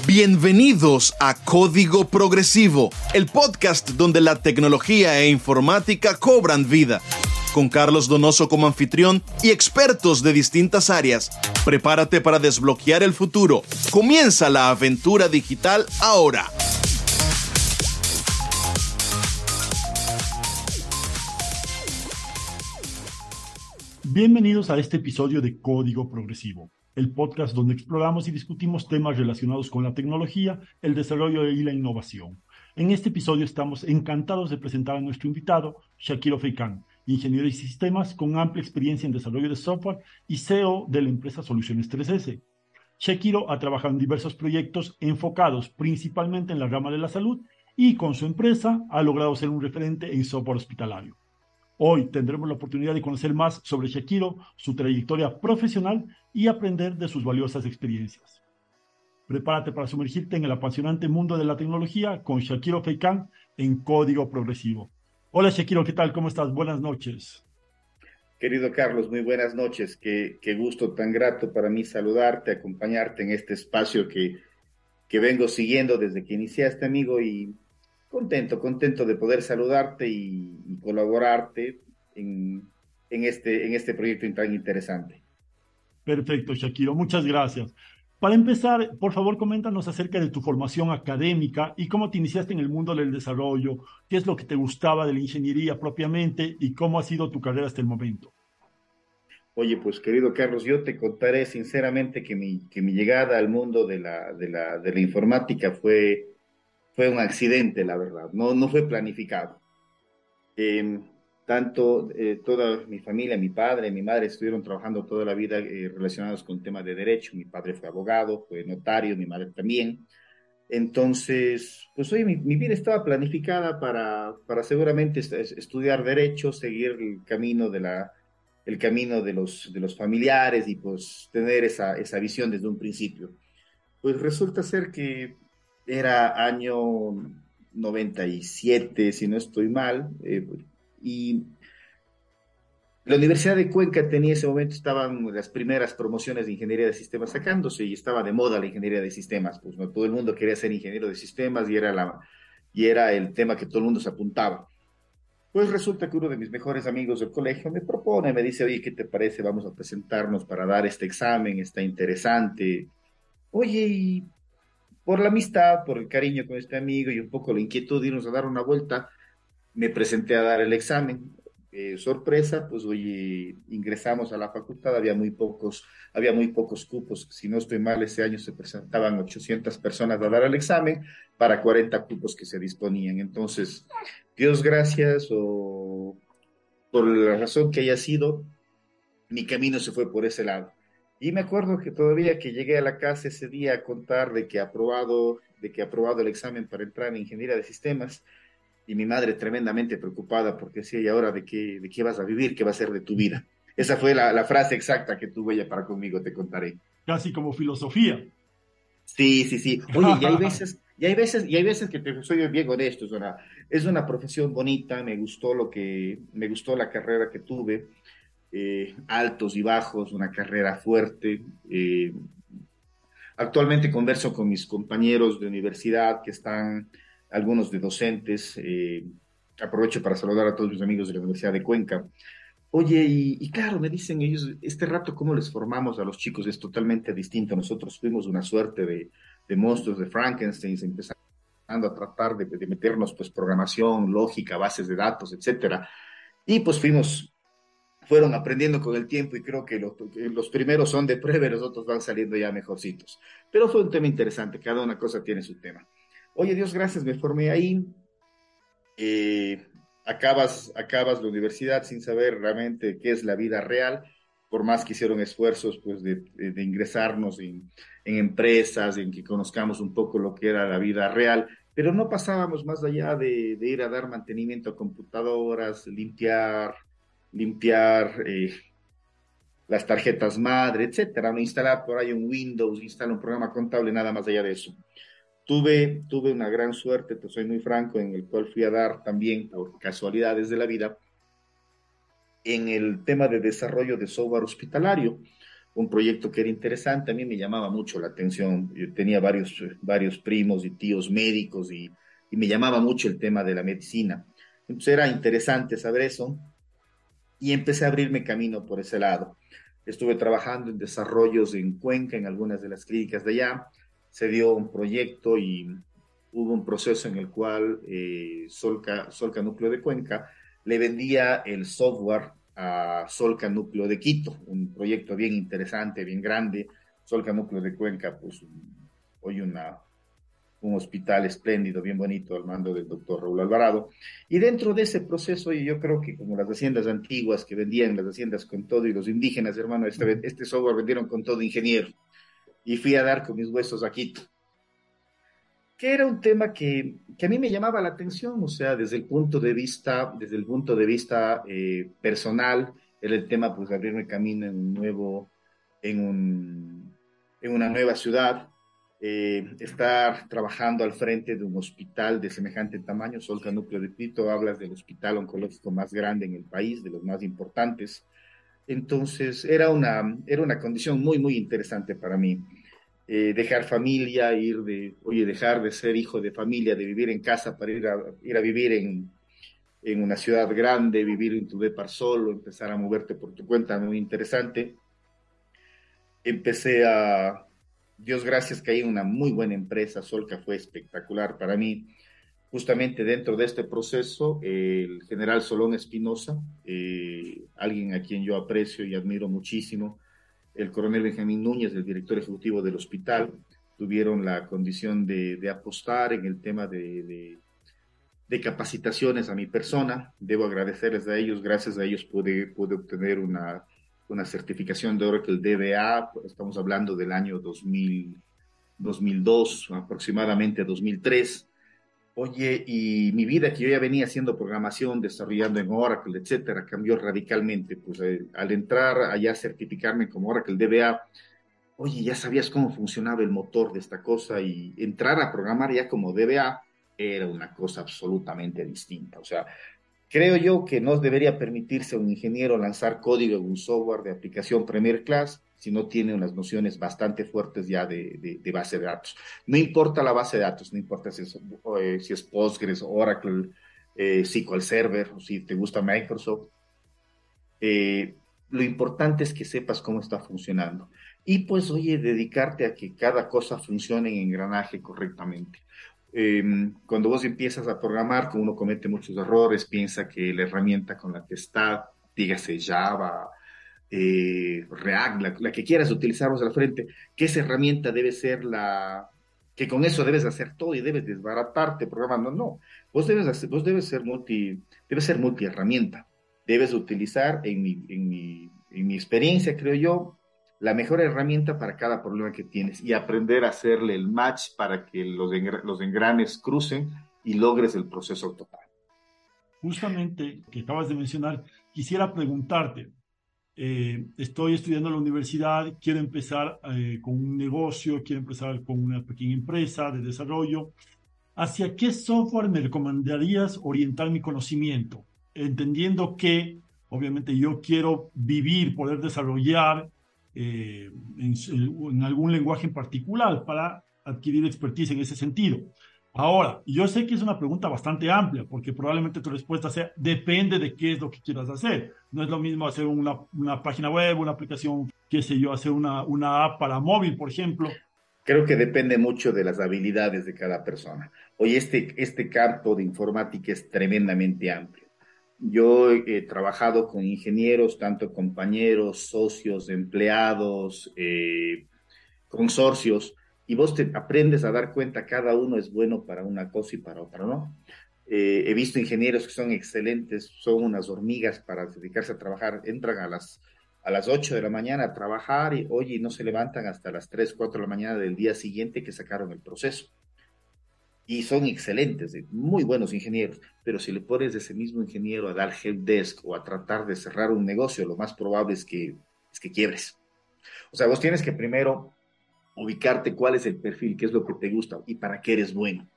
Bienvenidos a Código Progresivo, el podcast donde la tecnología e informática cobran vida. Con Carlos Donoso como anfitrión y expertos de distintas áreas. Prepárate para desbloquear el futuro. Comienza la aventura digital ahora. Bienvenidos a este episodio de Código Progresivo, el podcast donde exploramos y discutimos temas relacionados con la tecnología, el desarrollo y la innovación. En este episodio estamos encantados de presentar a nuestro invitado, Shakiro Feikan, ingeniero de sistemas con amplia experiencia en desarrollo de software y CEO de la empresa Soluciones 3S. Shakiro ha trabajado en diversos proyectos enfocados principalmente en la rama de la salud y con su empresa ha logrado ser un referente en software hospitalario. Hoy tendremos la oportunidad de conocer más sobre Shakiro, su trayectoria profesional y aprender de sus valiosas experiencias. Prepárate para sumergirte en el apasionante mundo de la tecnología con Shakiro Feikan en Código Progresivo. Hola Shakiro, ¿qué tal? ¿Cómo estás? Buenas noches. Querido Carlos, muy buenas noches. Qué, qué gusto tan grato para mí saludarte, acompañarte en este espacio que, que vengo siguiendo desde que iniciaste, amigo, y contento, contento de poder saludarte y, colaborarte en, en, este, en este proyecto tan interesante. Perfecto, Shakiro, muchas gracias. Para empezar, por favor, coméntanos acerca de tu formación académica y cómo te iniciaste en el mundo del desarrollo, qué es lo que te gustaba de la ingeniería propiamente y cómo ha sido tu carrera hasta el momento. Oye, pues querido Carlos, yo te contaré sinceramente que mi, que mi llegada al mundo de la, de la, de la informática fue fue un accidente, la verdad, no, no fue planificado. Em, tanto eh, toda mi familia, mi padre, mi madre estuvieron trabajando toda la vida eh, relacionados con temas de derecho. Mi padre fue abogado, fue notario, mi madre también. Entonces, pues hoy mi, mi, vida estaba planificada para, para seguramente estudiar derecho, seguir el camino de la, el camino de los, de los familiares y pues tener esa, esa visión desde un principio. Pues resulta ser que era año 97, si no estoy mal, eh, y la Universidad de Cuenca tenía ese momento, estaban las primeras promociones de ingeniería de sistemas sacándose y estaba de moda la ingeniería de sistemas, pues no todo el mundo quería ser ingeniero de sistemas y era, la, y era el tema que todo el mundo se apuntaba. Pues resulta que uno de mis mejores amigos del colegio me propone, me dice, oye, ¿qué te parece? Vamos a presentarnos para dar este examen, está interesante. Oye, ¿y por la amistad, por el cariño con este amigo y un poco la inquietud de irnos a dar una vuelta, me presenté a dar el examen. Eh, sorpresa, pues oye, ingresamos a la facultad, había muy pocos, había muy pocos cupos, si no estoy mal, ese año se presentaban 800 personas a dar el examen para 40 cupos que se disponían. Entonces, Dios gracias o por la razón que haya sido, mi camino se fue por ese lado. Y me acuerdo que todavía que llegué a la casa ese día a contar de que aprobado, de que aprobado el examen para entrar en ingeniería de sistemas, y mi madre tremendamente preocupada porque decía, ¿y ahora de qué, de qué vas a vivir? ¿Qué va a ser de tu vida? Esa fue la, la frase exacta que tuvo ella para conmigo, te contaré. Casi como filosofía. Sí, sí, sí. Oye, y hay veces, y hay veces, y hay veces que te soy bien honesto, es una, es una profesión bonita, me gustó lo que, me gustó la carrera que tuve, eh, altos y bajos, una carrera fuerte. Eh, actualmente converso con mis compañeros de universidad que están, algunos de docentes. Eh, aprovecho para saludar a todos mis amigos de la Universidad de Cuenca. Oye, y, claro, me dicen ellos, este rato, ¿cómo les formamos a los chicos? Es totalmente distinto. Nosotros fuimos una suerte de, de monstruos de Frankenstein, empezando a tratar de, de, meternos, pues, programación, lógica, bases de datos, etcétera. Y pues fuimos fueron aprendiendo con el tiempo y creo que los, los, primeros son de prueba y los otros van saliendo ya mejorcitos. Pero fue un tema interesante, cada una cosa tiene su tema. Oye, Dios gracias, me formé ahí. Eh, acabas, acabas la universidad sin saber realmente qué es la vida real, por más que hicieron esfuerzos pues, de, de, ingresarnos en, en, empresas, en que conozcamos un poco lo que era la vida real, pero no pasábamos más allá de, de ir a dar mantenimiento a computadoras, limpiar, limpiar eh, las tarjetas madre, etcétera, no instalar por ahí un Windows, instalar un programa contable, nada más allá de eso. Tuve, tuve una gran suerte, te soy muy franco, en el cual fui a dar también, por casualidades de la vida, en el tema de desarrollo de software hospitalario. un proyecto que era interesante, a mí me llamaba mucho la atención. Yo tenía varios, varios primos y tíos médicos y, y me llamaba mucho el tema de la medicina. Entonces era interesante saber eso y empecé a abrirme camino por ese lado. Estuve trabajando en desarrollos en Cuenca, en algunas de las clínicas de allá. Se dio un proyecto y hubo un proceso en el cual eh, Solca, Solca Núcleo de Cuenca le vendía el software a Solca Núcleo de Quito, un proyecto bien interesante, bien grande. Solca Núcleo de Cuenca, pues hoy una, un hospital espléndido, bien bonito, al mando del doctor Raúl Alvarado. Y dentro de ese proceso, yo creo que como las haciendas antiguas que vendían las haciendas con todo y los indígenas, hermano, este, este software vendieron con todo ingeniero. Y fui a dar con mis huesos a Quito que era un tema que, que, a mí me llamaba la atención, o sea, desde el punto de vista, desde el punto de vista eh, personal, era el tema, pues, de abrirme camino en un nuevo, en, un, en una nueva ciudad, eh, estar trabajando al frente de un hospital de semejante tamaño, Solca Núcleo de Quito, hablas del hospital oncológico más grande en el país, de los más importantes. Entonces, era una, era una condición muy, muy interesante para mí. Eh, dejar familia, ir de, oye, dejar de ser hijo de familia, de vivir en casa para ir a, ir a vivir en, en una ciudad grande, vivir en tu depar solo, empezar a moverte por tu cuenta, muy interesante. Empecé a, Dios gracias que hay una muy buena empresa, Solca fue espectacular para mí. Justamente dentro de este proceso, el general Solón Espinosa, eh, alguien a quien yo aprecio y admiro muchísimo, el coronel Benjamín Núñez, el director ejecutivo del hospital, tuvieron la condición de, apostar en el tema de, de, de, capacitaciones a mi persona. Debo agradecerles a ellos, gracias a ellos pude obtener una, una certificación de Oracle DBA, estamos hablando del año 2000, 2002, aproximadamente 2003 Oye, y mi vida, que yo ya venía haciendo programación, desarrollando en Oracle, etcétera, cambió radicalmente. Pues eh, al entrar allá a certificarme como Oracle DBA, oye, ya sabías cómo funcionaba el motor de esta cosa y entrar a programar ya como DBA era una cosa absolutamente distinta. O sea, creo yo que no debería permitirse a un ingeniero lanzar código en un software de aplicación Premier Class si no tiene unas nociones bastante fuertes ya de, de, base de datos. No importa la base de datos, no importa si es, eh, Postgres, Oracle, eh, SQL Server, o si te gusta Microsoft. Eh, lo importante es que sepas cómo está funcionando. Y pues, oye, dedicarte a que cada cosa funcione en engranaje correctamente. Em, cuando vos empiezas a programar, como uno comete muchos errores, piensa que la herramienta con la que está, dígase Java, eh, React, la, que quieras utilizarnos al frente, que esa herramienta debe ser la, que con eso debes hacer todo y debes desbaratarte programando. No, vos debes, vos debes ser multi, debes ser multi herramienta. Debes utilizar, en mi, en, mi, en mi experiencia, creo yo, la mejor herramienta para cada problema que tienes y aprender a hacerle el match para que los, los engranes crucen y logres el proceso total. Justamente, que acabas de mencionar, quisiera preguntarte, eh, estoy estudiando en la universidad, quiero empezar eh, con un negocio, quiero empezar con una pequeña empresa de desarrollo. ¿Hacia qué software me recomendarías orientar mi conocimiento? Entendiendo que, obviamente, yo quiero vivir, poder desarrollar eh, en, en algún lenguaje en particular para adquirir expertise en ese sentido. Ahora, yo sé que es una pregunta bastante amplia, porque probablemente tu respuesta sea, depende de qué es lo que quieras hacer. No es lo mismo hacer una, una página web, una aplicación, qué sé yo, hacer una, una app para móvil, por ejemplo. Creo que depende mucho de las habilidades de cada persona. Hoy este, este campo de informática es tremendamente amplio. Yo he trabajado con ingenieros, tanto compañeros, socios, empleados, eh, consorcios, y vos te aprendes a dar cuenta, cada uno es bueno para una cosa y para otra, ¿no? Eh, he visto ingenieros que son excelentes, son unas hormigas para dedicarse a trabajar, entran a las, a las 8 de la mañana a trabajar y, oye, no se levantan hasta las 3, 4 de la mañana del día siguiente que sacaron el proceso. Y son excelentes, muy buenos ingenieros, pero si le pones ese mismo ingeniero a dar help desk o a tratar de cerrar un negocio, lo más probable es que, es que quiebres. O sea, vos tienes que primero ubicarte cuál es el perfil, qué es lo que te gusta y para qué eres bueno.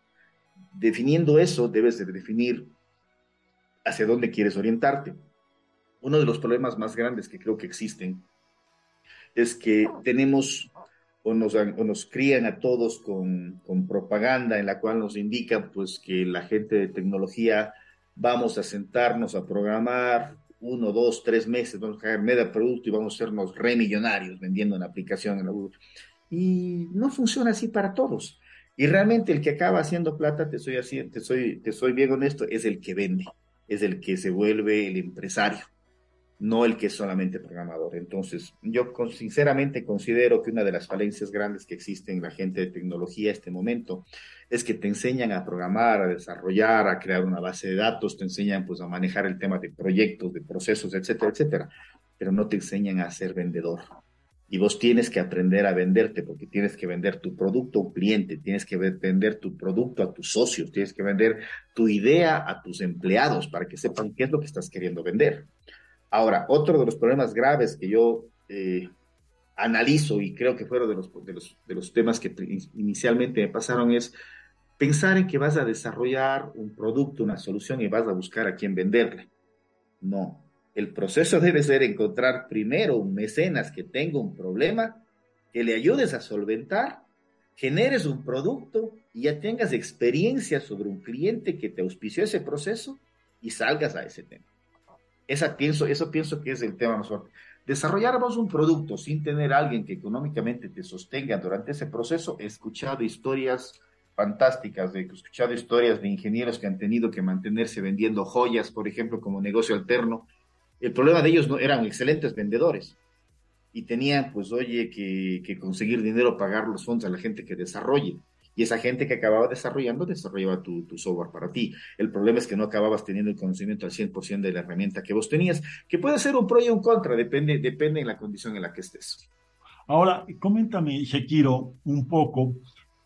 Definiendo eso, debes de definir hacia dónde quieres orientarte. Uno de los problemas más grandes que creo que existen es que tenemos o nos, o nos crían a todos con, con, propaganda en la cual nos indican pues que la gente de tecnología vamos a sentarnos a programar uno, dos, tres meses, vamos a caer medio producto y vamos a sernos remillonarios vendiendo una aplicación en la Google. Y no funciona así para todos. Y realmente el que acaba haciendo plata, te soy así, te soy, te soy bien honesto, es el que vende, es el que se vuelve el empresario no el que es solamente programador. Entonces, yo sinceramente considero que una de las falencias grandes que existe en la gente de tecnología en este momento es que te enseñan a programar, a desarrollar, a crear una base de datos, te enseñan pues a manejar el tema de proyectos, de procesos, etcétera, etcétera, pero no te enseñan a ser vendedor. Y vos tienes que aprender a venderte porque tienes que vender tu producto a un cliente, tienes que vender tu producto a tus socios, tienes que vender tu idea a tus empleados para que sepan qué es lo que estás queriendo vender. Ahora, otro de los problemas graves que yo eh, analizo y creo que fueron de los, de los, de los temas que inicialmente me pasaron es pensar en que vas a desarrollar un producto, una solución y vas a buscar a quién venderle. No, el proceso debe ser encontrar primero un mecenas que tenga un problema, que le ayudes a solventar, generes un producto y ya tengas experiencia sobre un cliente que te auspició ese proceso y salgas a ese tema. Esa pienso, eso pienso que es el tema más fuerte. Desarrolláramos un producto sin tener a alguien que económicamente te sostenga durante ese proceso. He escuchado historias fantásticas, he escuchado historias de ingenieros que han tenido que mantenerse vendiendo joyas, por ejemplo, como negocio alterno. El problema de ellos no eran excelentes vendedores y tenían, pues, oye, que, que conseguir dinero, pagar los fondos a la gente que desarrolle y esa gente que acababa desarrollando desarrollaba tu, software para ti. El problema es que no acababas teniendo el conocimiento al 100% de la herramienta que vos tenías, que puede ser un pro y un contra, depende, depende de la condición en la que estés. Ahora, coméntame, Shakiro, un poco,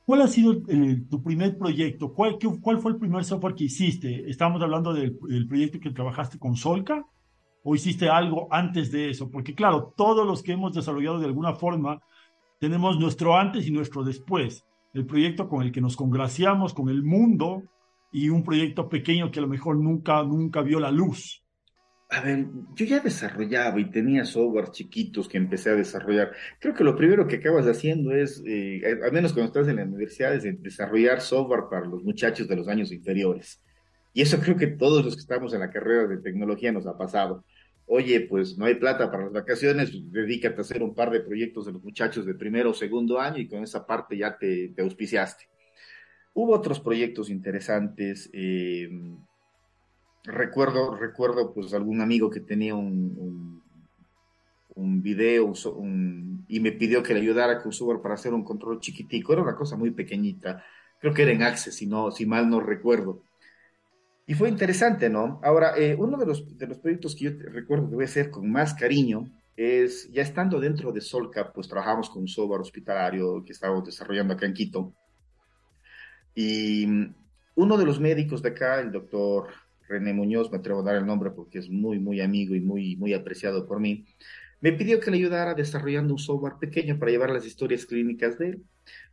¿cuál ha sido tu primer proyecto? ¿Cuál, ¿Cuál fue el primer software que hiciste? ¿Estamos hablando del proyecto que trabajaste con Solca? ¿O hiciste algo antes de eso? Porque claro, todos los que hemos desarrollado de alguna forma tenemos nuestro antes y nuestro después el proyecto con el que nos congraciamos con el mundo y un proyecto pequeño que a lo mejor nunca, nunca vio la luz. A ver, yo ya desarrollaba y tenía software chiquitos que empecé a desarrollar. Creo que lo primero que acabas haciendo es, eh, al menos cuando estás en la universidad, es desarrollar software para los muchachos de los años inferiores. Y eso creo que todos los que estamos en la carrera de tecnología nos ha pasado oye, pues no hay plata para las vacaciones, dedícate a hacer un par de proyectos de los muchachos de primero o segundo año y con esa parte ya te, auspiciaste. Hubo otros proyectos interesantes. Eh, recuerdo, recuerdo pues algún amigo que tenía un, un, video y me pidió que le ayudara con software para hacer un control chiquitico. Era una cosa muy pequeñita. Creo que era en Access, si, no, si mal no recuerdo. Y fue interesante, ¿no? Ahora, eh, uno de los, de los proyectos que yo recuerdo que voy a hacer con más cariño es, ya estando dentro de Solca, pues trabajamos con un software hospitalario que estábamos desarrollando acá en Quito. Y mm, uno de los médicos de acá, el doctor René Muñoz, me atrevo a dar el nombre porque es muy, muy amigo y muy, muy apreciado por mí, me pidió que le ayudara desarrollando un software pequeño para llevar las historias clínicas de él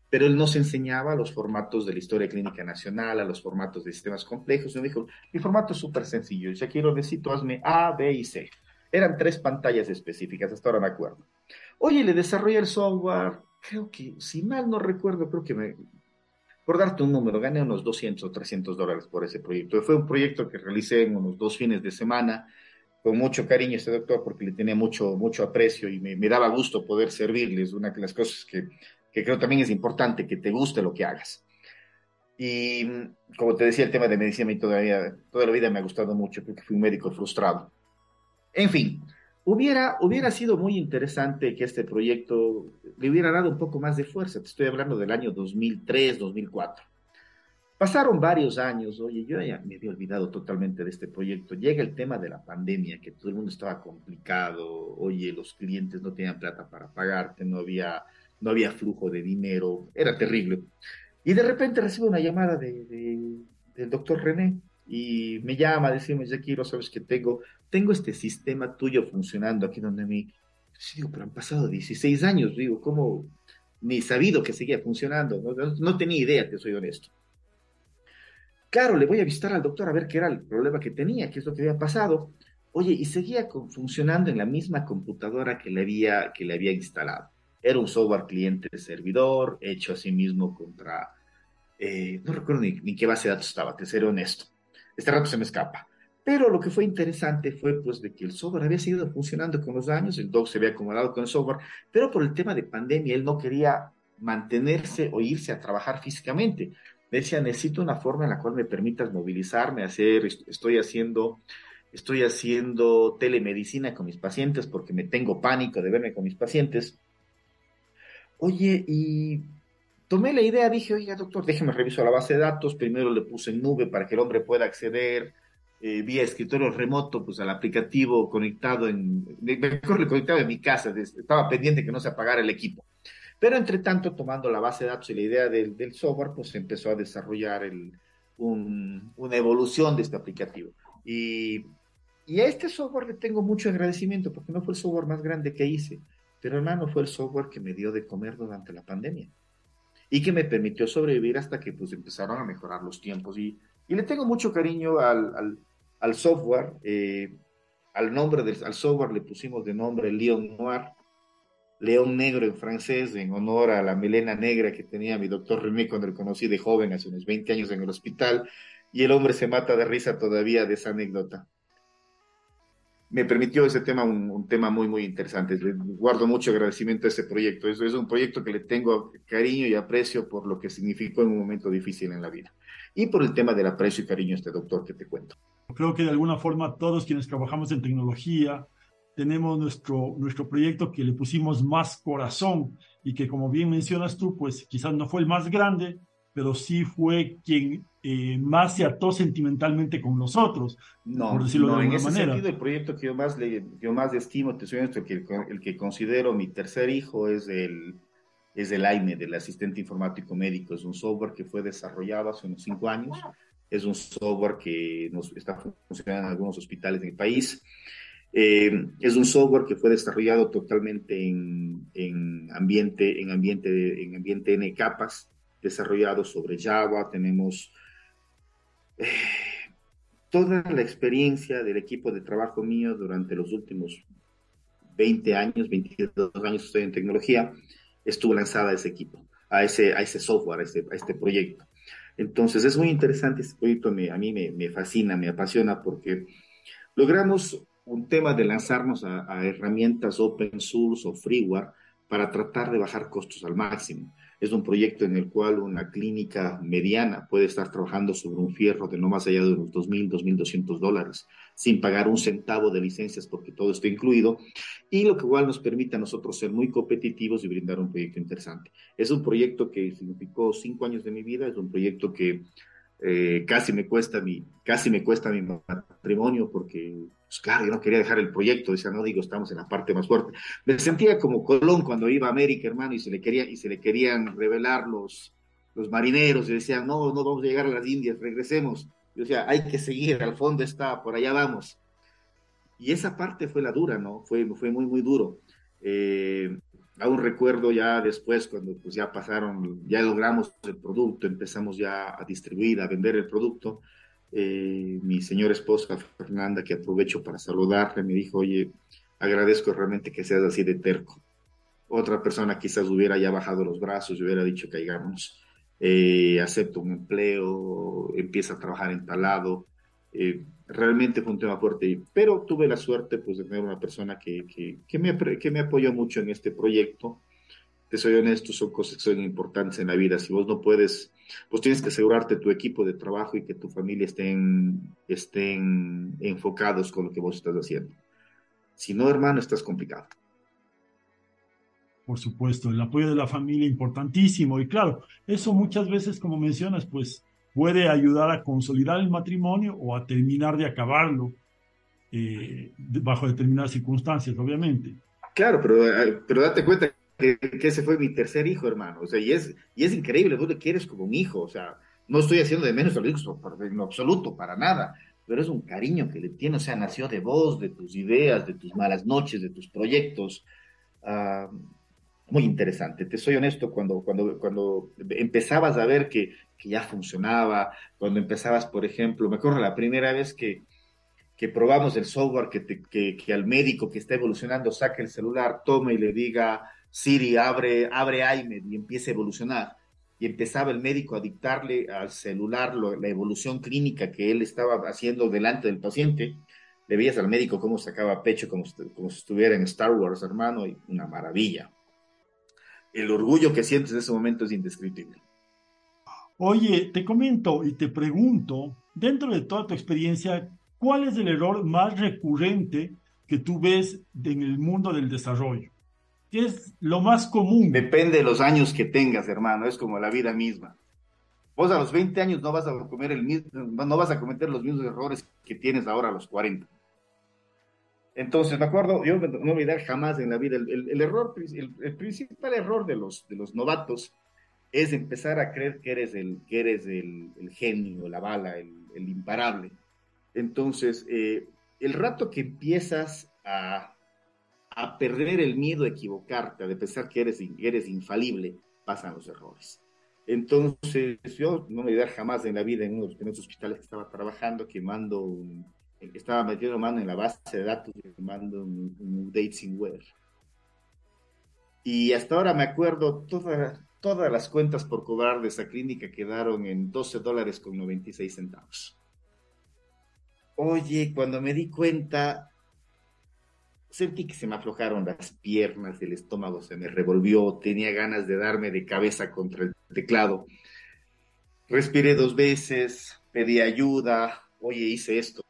pero él nos enseñaba los formatos de la historia clínica nacional, a los formatos de sistemas complejos. Y me dijo, mi formato es súper sencillo, ya quiero necesito, hazme A, B y C. Eran tres pantallas específicas, hasta ahora me acuerdo. Oye, le desarrollé el software, creo que, si mal no recuerdo, creo que me, por darte un número, gané unos 200 o 300 dólares por ese proyecto. Fue un proyecto que realicé en unos dos fines de semana, con mucho cariño a este doctor, porque le tenía mucho, mucho aprecio y me, me daba gusto poder servirles. Una de las cosas que que creo también es importante que te guste lo que hagas. Y como te decía, el tema de medicina y todavía, toda la vida me ha gustado mucho, porque fui un médico frustrado. En fin, hubiera, hubiera sido muy interesante que este proyecto le hubiera dado un poco más de fuerza. Te estoy hablando del año 2003, 2004. Pasaron varios años, oye, yo ya me había olvidado totalmente de este proyecto. Llega el tema de la pandemia, que todo el mundo estaba complicado, oye, los clientes no tenían plata para pagarte, no había no había flujo de dinero, era terrible. Y de repente recibo una llamada de, del doctor René y me llama, decimos, ya quiero, sabes que tengo, tengo este sistema tuyo funcionando aquí donde mí. Sí, digo, pero han pasado 16 años, digo, ¿cómo? Ni sabido que seguía funcionando, no, no tenía idea, te soy honesto. Claro, le voy a visitar al doctor a ver qué era el problema que tenía, qué es lo que había pasado. Oye, y seguía funcionando en la misma computadora que le había, que le había instalado. Era un software cliente-servidor, hecho a sí mismo contra, eh, no recuerdo ni, ni, qué base de datos estaba, te seré honesto. Este rato se me escapa. Pero lo que fue interesante fue pues de que el software había seguido funcionando con los años, el doc se había acomodado con el software, pero por el tema de pandemia él no quería mantenerse o irse a trabajar físicamente. decía, necesito una forma en la cual me permitas movilizarme, hacer, estoy haciendo, estoy haciendo telemedicina con mis pacientes porque me tengo pánico de verme con mis pacientes. Oye, y tomé la idea, dije, oiga, doctor, déjeme revisar la base de datos, primero le puse en nube para que el hombre pueda acceder eh, vía escritorio remoto, pues al aplicativo conectado en, mejor conectado en mi casa, estaba pendiente que no se apagara el equipo. Pero entre tanto, tomando la base de datos y la idea del, del software, pues empezó a desarrollar el, un, una evolución de este aplicativo. Y, y, a este software le tengo mucho agradecimiento porque no fue el software más grande que hice, pero hermano, fue el software que me dio de comer durante la pandemia y que me permitió sobrevivir hasta que pues empezaron a mejorar los tiempos. Y, y le tengo mucho cariño al, al, software. Eh, al nombre del al software le pusimos de nombre Leon Noir, León Negro en francés, en honor a la melena negra que tenía mi doctor René cuando lo conocí de joven, hace unos 20 años en el hospital, y el hombre se mata de risa todavía de esa anécdota. Me permitió ese tema, un, tema muy, muy interesante. Le guardo mucho agradecimiento a ese proyecto. Eso es un proyecto que le tengo cariño y aprecio por lo que significó en un momento difícil en la vida. Y por el tema del aprecio y cariño a este doctor que te cuento. Creo que de alguna forma todos quienes trabajamos en tecnología, tenemos nuestro, nuestro proyecto que le pusimos más corazón y que como bien mencionas tú, pues quizás no fue el más grande, pero sí fue quien eh, más se ató sentimentalmente con nosotros, no, por decirlo no, de alguna en ese sentido el proyecto que yo más, le, yo más estimo, te soy honesto, que el, el, que considero mi tercer hijo es el, es el AIME, del asistente informático médico, es un software que fue desarrollado hace unos cinco años, es un software que nos está funcionando en algunos hospitales del país, eh, es un software que fue desarrollado totalmente en, en ambiente, en ambiente, en ambiente N capas, desarrollado sobre Java. Tenemos eh, toda la experiencia del equipo de trabajo mío durante los últimos 20 años, 22 años estoy en tecnología, estuvo lanzada a ese equipo, a ese, a ese software, a este, a este proyecto. Entonces es muy interesante este proyecto, me, a mí me, me fascina, me apasiona porque logramos un tema de lanzarnos a, herramientas open source o freeware para tratar de bajar costos al máximo. Es un proyecto en el cual una clínica mediana puede estar trabajando sobre un fierro de no más allá de unos 2.000, 2.200 dólares, sin pagar un centavo de licencias porque todo está incluido, y lo que igual nos permite a nosotros ser muy competitivos y brindar un proyecto interesante. Es un proyecto que significó cinco años de mi vida, es un proyecto que eh, casi me cuesta mi, casi me cuesta mi matrimonio porque, pues claro, yo no quería dejar el proyecto, decía, no digo, estamos en la parte más fuerte. Me sentía como Colón cuando iba a América, hermano, y se le quería, y se le querían revelar los, los marineros, y decían, no, no vamos a llegar a las Indias, regresemos. Yo decía, hay que seguir, al fondo está, por allá vamos. Y esa parte fue la dura, ¿no? Fue, fue muy, muy duro. Eh, aún recuerdo ya después cuando pues ya pasaron, ya logramos el producto, empezamos ya a distribuir, a vender el producto. Eh, mi señora esposa Fernanda, que aprovecho para saludarle, me dijo, oye, agradezco realmente que seas así de terco. Otra persona quizás hubiera ya bajado los brazos y hubiera dicho, caigamos, eh, acepto un empleo, empieza a trabajar en talado. Eh, realmente fue un tema fuerte, pero tuve la suerte pues, de tener una persona que, que, me, que me apoyó mucho en este proyecto. Te soy honesto, son cosas que son importantes en la vida. Si vos no puedes, pues tienes que asegurarte tu equipo de trabajo y que tu familia estén, estén enfocados con lo que vos estás haciendo. Si no, hermano, estás complicado. Por supuesto, el apoyo de la familia importantísimo. Y claro, eso muchas veces, como mencionas, pues puede ayudar a consolidar el matrimonio o a terminar de acabarlo eh, bajo determinadas circunstancias, obviamente. Claro, pero, eh, pero date cuenta que, ese fue mi tercer hijo, hermano. O sea, y es, y es increíble, vos le quieres como un hijo. O sea, no estoy haciendo de menos a los hijos en absoluto, para nada. Pero es un cariño que le tiene, o sea, nació de vos, de tus ideas, de tus malas noches, de tus proyectos. Uh, muy interesante. Te soy honesto, cuando, cuando, cuando empezabas a ver que, que, ya funcionaba, cuando empezabas, por ejemplo, me acuerdo la primera vez que, que probamos el software que, que, que, al médico que está evolucionando saque el celular, tome y le diga, Siri, abre, abre iMed y empiece a evolucionar. Y empezaba el médico a dictarle al celular la evolución clínica que él estaba haciendo delante del paciente. Le veías al médico cómo sacaba pecho, como, como si estuviera en Star Wars, hermano, y una maravilla. El orgullo que sientes en ese momento es indescriptible. Oye, te comento y te pregunto, dentro de toda tu experiencia, ¿cuál es el error más recurrente que tú ves en el mundo del desarrollo? ¿Qué es lo más común? Depende de los años que tengas, hermano, es como la vida misma. Vos a los 20 años no vas a comer el mismo, no vas a cometer los mismos errores que tienes ahora a los 40. Entonces, me acuerdo, yo no me olvidar jamás en la vida, el, error, el, principal error de los, de los novatos es empezar a creer que eres el, que eres el, genio, la bala, el, imparable. Entonces, eh, el rato que empiezas a a perder el miedo a equivocarte, a pensar que eres, eres infalible, pasan los errores. Entonces, yo no me voy jamás en la vida en uno de los hospitales que estaba trabajando que mando un, estaba metiendo mano en la base de datos y mando un, un date sin weather. Y hasta ahora me acuerdo, todas todas las cuentas por cobrar de esa clínica quedaron en 12 dólares con 96 centavos. Oye, cuando me di cuenta, Sentí que se me aflojaron las piernas, el estómago se me revolvió, tenía ganas de darme de cabeza contra el teclado. Respiré dos veces, pedí ayuda, oye, hice esto.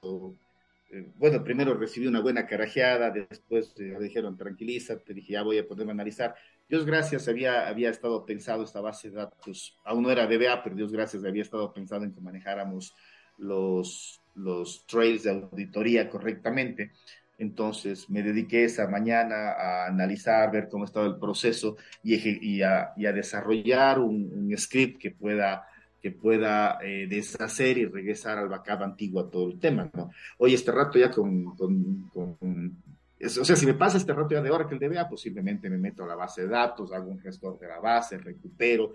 Eh, bueno, primero recibí una buena carajeada, después me dijeron tranquilízate, dije ya voy a poderme analizar. Dios gracias, había, había estado pensado esta base de datos, aún no era DBA, pero Dios gracias, había estado pensado en que manejáramos los, los trails de auditoría correctamente. Entonces me dediqué esa mañana a analizar, ver cómo estaba el proceso y, a, desarrollar un, script que pueda, que pueda eh, deshacer y regresar al backup antiguo a todo el tema. ¿no? Hoy este rato ya con, o sea, si me pasa este rato ya de hora que el DBA, posiblemente me meto a la base de datos, hago un gestor de la base, recupero,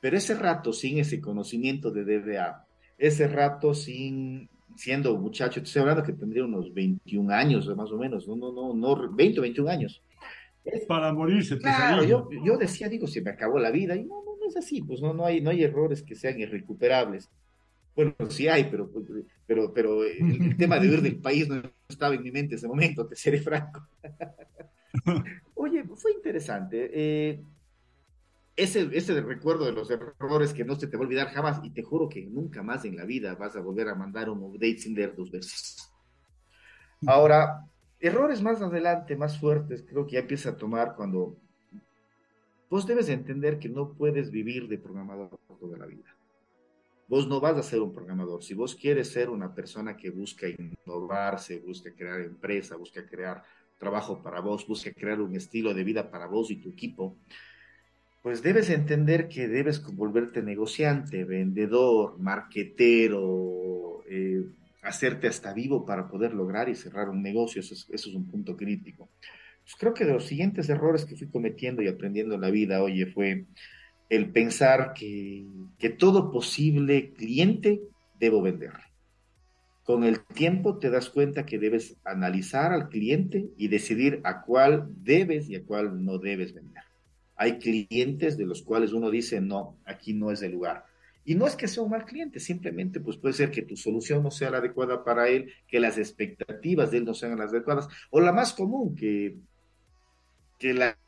pero ese rato sin ese conocimiento de DBA, ese rato sin siendo muchacho, estoy hablando que tendría unos 21 años más o menos, no, no, no, no 20 o 21 años. Para morirse. Claro, yo, yo, decía, digo, se me acabó la vida, y no, no, no es así, pues no, no, hay, no hay errores que sean irrecuperables. Bueno, sí hay, pero, pero, pero el, tema de huir del país no estaba en mi mente en ese momento, te seré franco. Oye, fue interesante. Eh, ese, ese recuerdo de los errores que no se te va a olvidar jamás, y te juro que nunca más en la vida vas a volver a mandar un update sin leer dos veces. Ahora, errores más adelante, más fuertes, creo que ya empieza a tomar cuando vos debes entender que no puedes vivir de programador toda la vida. Vos no vas a ser un programador. Si vos quieres ser una persona que busca innovarse, busca crear empresa, busca crear trabajo para vos, busca crear un estilo de vida para vos y tu equipo, pues debes entender que debes volverte negociante, vendedor, marquetero, eh, hacerte hasta vivo para poder lograr y cerrar un negocio. Eso es, un punto crítico. Pues creo que de los siguientes errores que fui cometiendo y aprendiendo en la vida, oye, fue el pensar que, que todo posible cliente debo vender. Con el tiempo te das cuenta que debes analizar al cliente y decidir a cuál debes y a cuál no debes vender hay clientes de los cuales uno dice, no, aquí no es el lugar. Y no es que sea un mal cliente, simplemente pues puede ser que tu solución no sea la adecuada para él, que las expectativas de él no sean las adecuadas, o la más común, que, que, la,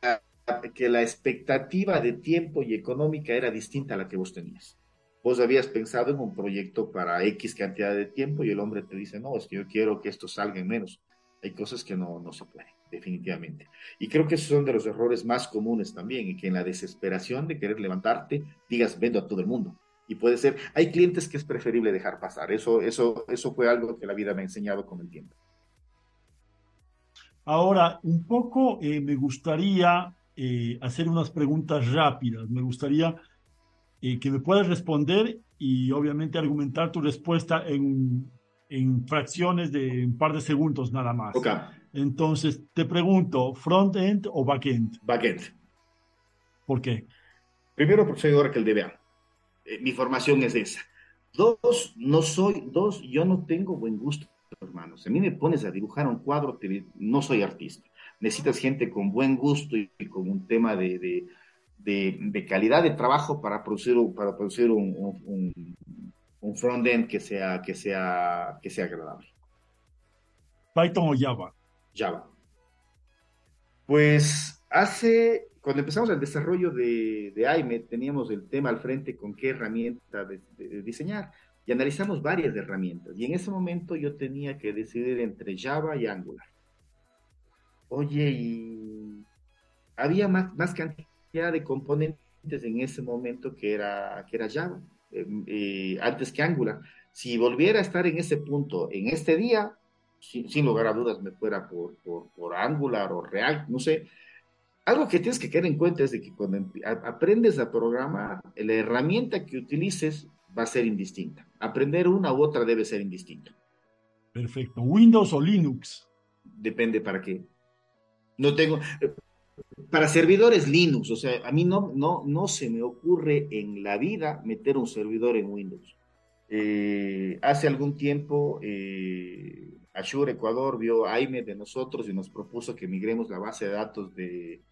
que la expectativa de tiempo y económica era distinta a la que vos tenías. Vos habías pensado en un proyecto para X cantidad de tiempo y el hombre te dice, no, es que yo quiero que esto salga en menos. Hay cosas que no, no se pueden definitivamente. Y creo que esos son de los errores más comunes también, y que en la desesperación de querer levantarte, digas, vendo a todo el mundo. Y puede ser, hay clientes que es preferible dejar pasar. Eso, eso, eso fue algo que la vida me ha enseñado con el tiempo. Ahora, un poco eh, me gustaría eh, hacer unas preguntas rápidas. Me gustaría eh, que me puedas responder y obviamente argumentar tu respuesta en, en fracciones de un par de segundos nada más. Okay. Entonces, te pregunto, ¿front-end o back-end? Back-end. ¿Por qué? Primero, porque soy Oracle DBA. Eh, mi formación es esa. Dos, no soy, dos, yo no tengo buen gusto hermanos. A mí me pones a dibujar un cuadro, no soy artista. Necesitas gente con buen gusto y, con un tema de, calidad de trabajo para producir, para producir un, un, front-end que sea, que, sea, que sea agradable. ¿Python o Java? Java. Pues hace, cuando empezamos el desarrollo de, de AIME, teníamos el tema al frente con qué herramienta diseñar y analizamos varias herramientas. Y en ese momento yo tenía que decidir entre Java y Angular. Oye, y había más, más cantidad de componentes en ese momento que era, que era Java, em, eh, antes que Angular. Si volviera a estar en ese punto, en este día, sin, lugar a dudas me fuera por, por, por, Angular o React, no sé. Algo que tienes que tener en cuenta es de que cuando aprendes a programar, la herramienta que utilices va a ser indistinta. Aprender una u otra debe ser indistinto. Perfecto. ¿Windows o Linux? Depende para qué. No tengo. Para servidores Linux, o sea, a mí no, no, no se me ocurre en la vida meter un servidor en Windows. Eh, hace algún tiempo, eh, Azure Ecuador vio AIME de nosotros y nos propuso que migremos la base de datos de,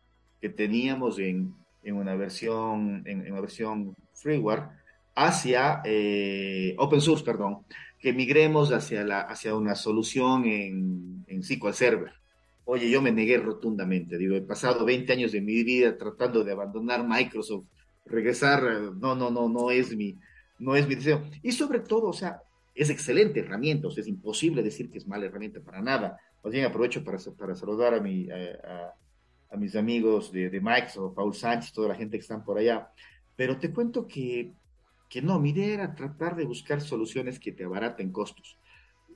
que teníamos en, en una versión, en, en una versión freeware hacia eh, open source, perdón, que migremos hacia, la, hacia una solución en, en SQL Server. Oye, yo me negué rotundamente, digo, he pasado 20 años de mi vida tratando de abandonar Microsoft, regresar, no, no, no, no es mi, no es mi deseo. Y sobre todo, o sea, es excelente herramienta, o sea, es imposible decir que es mala herramienta para nada. Más bien aprovecho para, para saludar a, mi, a, a, mis amigos de, de Microsoft, Paul Sánchez, toda la gente que están por allá. Pero te cuento que que no, mi idea era tratar de buscar soluciones que te abaraten costos.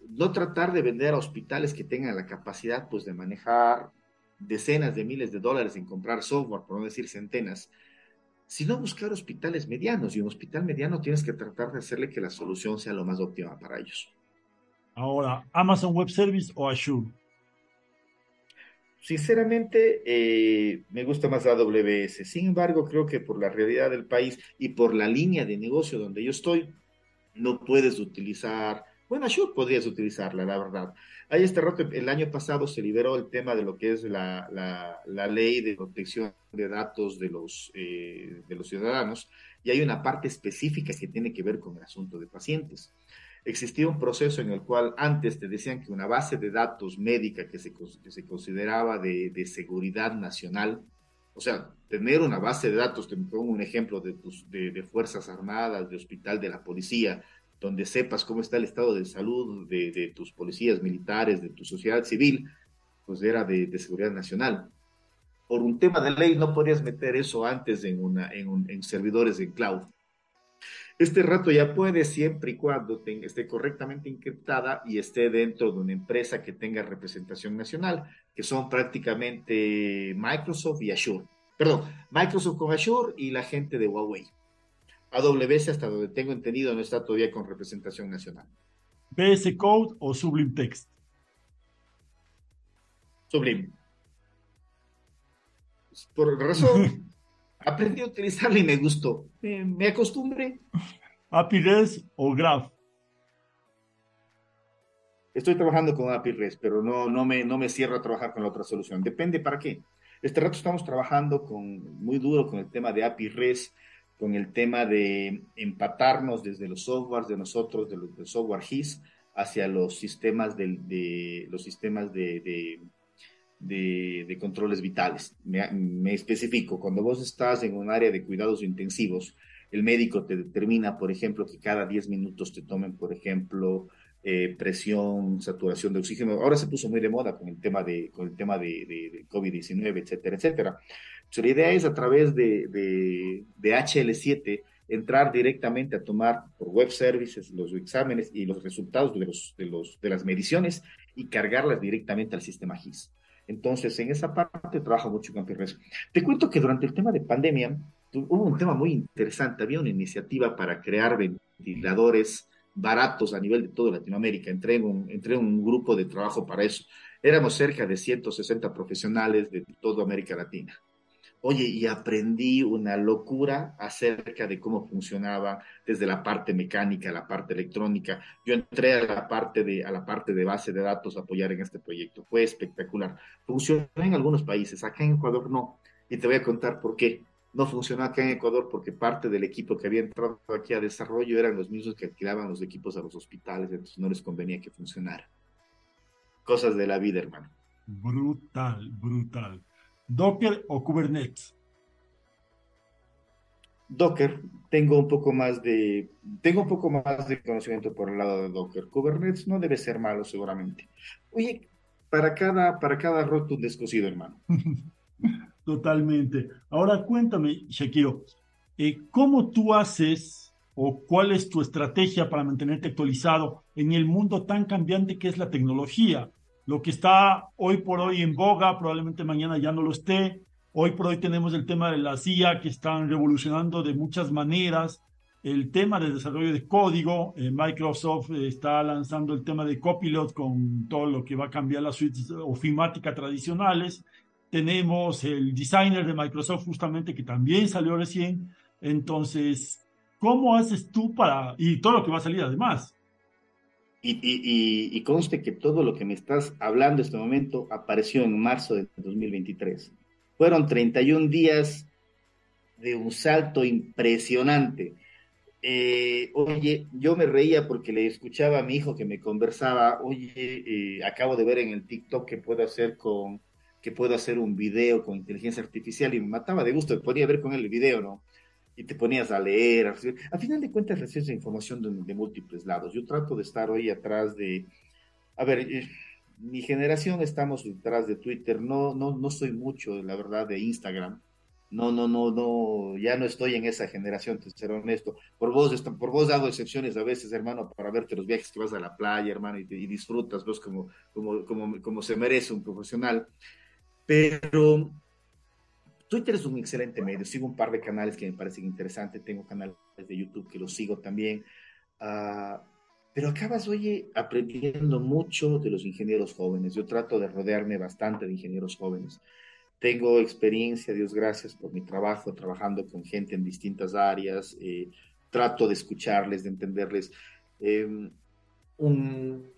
No tratar de vender a hospitales que tengan la capacidad pues de manejar decenas de miles de dólares en comprar software, por no decir centenas, sino buscar hospitales medianos. Y un hospital mediano tienes que tratar de hacerle que la solución sea lo más óptima para ellos. Ahora, Amazon Web Service o Azure. Sinceramente, eh, me gusta más AWS. Sin embargo, creo que por la realidad del país y por la línea de negocio donde yo estoy, no puedes utilizar, bueno, Azure podrías utilizarla, la verdad. Ahí este rato, el año pasado se liberó el tema de lo que es la, la, ley de protección de datos de los, eh, de los ciudadanos y hay una parte específica que tiene que ver con el asunto de pacientes existía un proceso en el cual antes te decían que una base de datos médica que se, se consideraba de, de, seguridad nacional, o sea, tener una base de datos, te pongo un ejemplo de, de, de, Fuerzas Armadas, de hospital, de la policía, donde sepas cómo está el estado de salud de, tus policías militares, de tu sociedad civil, pues era de, seguridad nacional. Por un tema de ley no podías meter eso antes en, una, en, un, en servidores en cloud este rato ya puede siempre y cuando esté correctamente encriptada y esté dentro de una empresa que tenga representación nacional, que son prácticamente Microsoft y Azure. Perdón, Microsoft con Azure y la gente de Huawei. AWS, hasta donde tengo entendido, no está todavía con representación nacional. ¿BS Code o Sublime Text? Sublime. Por razón aprendí a utilizarla y me gustó. me acostumbré. API-REST o Graph. Estoy trabajando con API-REST, pero no, no, me, no me cierro a trabajar con la otra solución. Depende para qué. Este rato estamos trabajando con, muy duro con el tema de API-REST, con el tema de empatarnos desde los softwares de nosotros, de del software GIS, hacia los sistemas de, los sistemas de de, controles vitales. Me, especifico, cuando vos estás en un área de cuidados intensivos, el médico te determina, por ejemplo, que cada 10 minutos te tomen, por ejemplo, eh, presión, saturación de oxígeno. Ahora se puso muy de moda con el tema de, con el tema de, COVID-19, etcétera, etcétera. la idea es a través de, de, HL7 entrar directamente a tomar por web services los exámenes y los resultados de, los, de, los, de las mediciones y cargarlas directamente al sistema GIS. Entonces, en esa parte trabajo mucho con PRS. Te cuento que durante el tema de pandemia hubo un tema muy interesante. Había una iniciativa para crear ventiladores baratos a nivel de toda Latinoamérica. Entré en un, entré en un grupo de trabajo para eso. Éramos cerca de 160 profesionales de toda América Latina. Oye, y aprendí una locura acerca de cómo funcionaba desde la parte mecánica, la parte electrónica. Yo entré a la parte de, a la parte de base de datos a apoyar en este proyecto. Fue espectacular. Funcionó en algunos países, acá en Ecuador no. Y te voy a contar por qué. No funcionó acá en Ecuador porque parte del equipo que había entrado aquí a desarrollo eran los mismos que alquilaban los equipos a los hospitales, entonces no les convenía que funcionara. Cosas de la vida, hermano. Brutal, brutal. Docker o Kubernetes? Docker, tengo un poco más de, tengo un poco más de conocimiento por el lado de Docker. Kubernetes no debe ser malo seguramente. Oye, para cada, para cada roto un descosido, hermano. Totalmente. Ahora cuéntame, Shakiro, eh, ¿cómo tú haces o cuál es tu estrategia para mantenerte actualizado en el mundo tan cambiante que es la tecnología? Lo que está hoy por hoy en boga, probablemente mañana ya no lo esté. Hoy por hoy tenemos el tema de la CIA que están revolucionando de muchas maneras. El tema del desarrollo de código, eh, Microsoft está lanzando el tema de Copilot con todo lo que va a cambiar las suites ofimáticas tradicionales. Tenemos el designer de Microsoft justamente que también salió recién. Entonces, ¿cómo haces tú para... y todo lo que va a salir además? Y, conste que todo lo que me estás hablando en este momento apareció en marzo de 2023. Fueron 31 días de un salto impresionante. Eh, oye, yo me reía porque le escuchaba a mi hijo que me conversaba, oye, eh, acabo de ver en el TikTok que puedo hacer con, que puedo hacer un video con inteligencia artificial y me mataba de gusto, podía ver con él el video, ¿no? y te ponías a leer. A Al final de cuentas recibes información de, múltiples lados. Yo trato de estar hoy atrás de, a ver, eh, mi generación estamos detrás de Twitter, no, no, no soy mucho, la verdad, de Instagram. No, no, no, no, ya no estoy en esa generación, te seré honesto. Por vos, por vos hago excepciones a veces, hermano, para verte los viajes que vas a la playa, hermano, y, y disfrutas, vos como, como, como, como se merece un profesional. Pero Twitter es un excelente medio. Sigo un par de canales que me parecen interesantes. Tengo canales de YouTube que los sigo también. Uh, pero acabas, oye, aprendiendo mucho de los ingenieros jóvenes. Yo trato de rodearme bastante de ingenieros jóvenes. Tengo experiencia, Dios gracias, por mi trabajo, trabajando con gente en distintas áreas. Eh, trato de escucharles, de entenderles. Eh, un...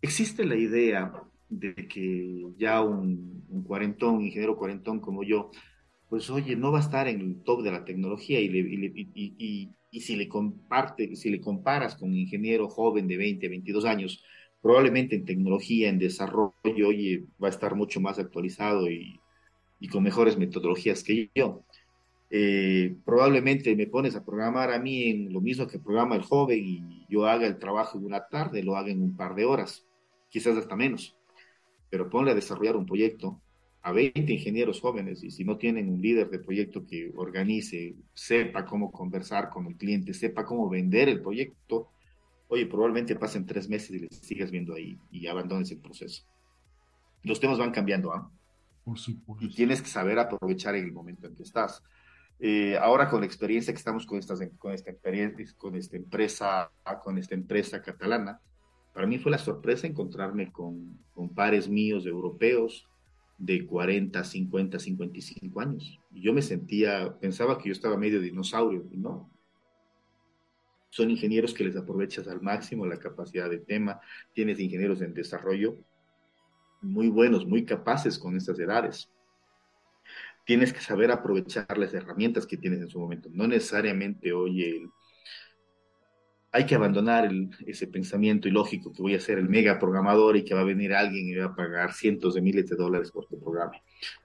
Existe la idea de que ya un, cuarentón, ingeniero cuarentón como yo, pues oye, no va a estar en el top de la tecnología y, y, y, si, le comparte, si le comparas con un ingeniero joven de 20, 22 años, probablemente en tecnología, en desarrollo, oye, va a estar mucho más actualizado y, con mejores metodologías que yo. Eh, probablemente me pones a programar a mí en lo mismo que programa el joven y yo haga el trabajo en una tarde, lo haga en un par de horas, quizás hasta menos pero ponle a desarrollar un proyecto a 20 ingenieros jóvenes y si no tienen un líder de proyecto que organice, sepa cómo conversar con el cliente, sepa cómo vender el proyecto, oye, probablemente pasen tres meses y les sigas viendo ahí y abandones el proceso. Los temas van cambiando, ¿ah? Por supuesto. Y tienes que saber aprovechar el momento en que estás. Eh, ahora con la experiencia que estamos con, estas, con, esta, con esta empresa, con esta empresa catalana, para mí fue la sorpresa encontrarme con, con pares míos europeos de 40, 50, 55 años. Yo me sentía, pensaba que yo estaba medio dinosaurio, y no. Son ingenieros que les aprovechas al máximo la capacidad de tema. Tienes ingenieros en desarrollo muy buenos, muy capaces con estas edades. Tienes que saber aprovechar las herramientas que tienes en su momento. No necesariamente, oye, el, hay que abandonar ese pensamiento ilógico que voy a ser el mega programador y que va a venir alguien y va a pagar cientos de miles de dólares por tu programa.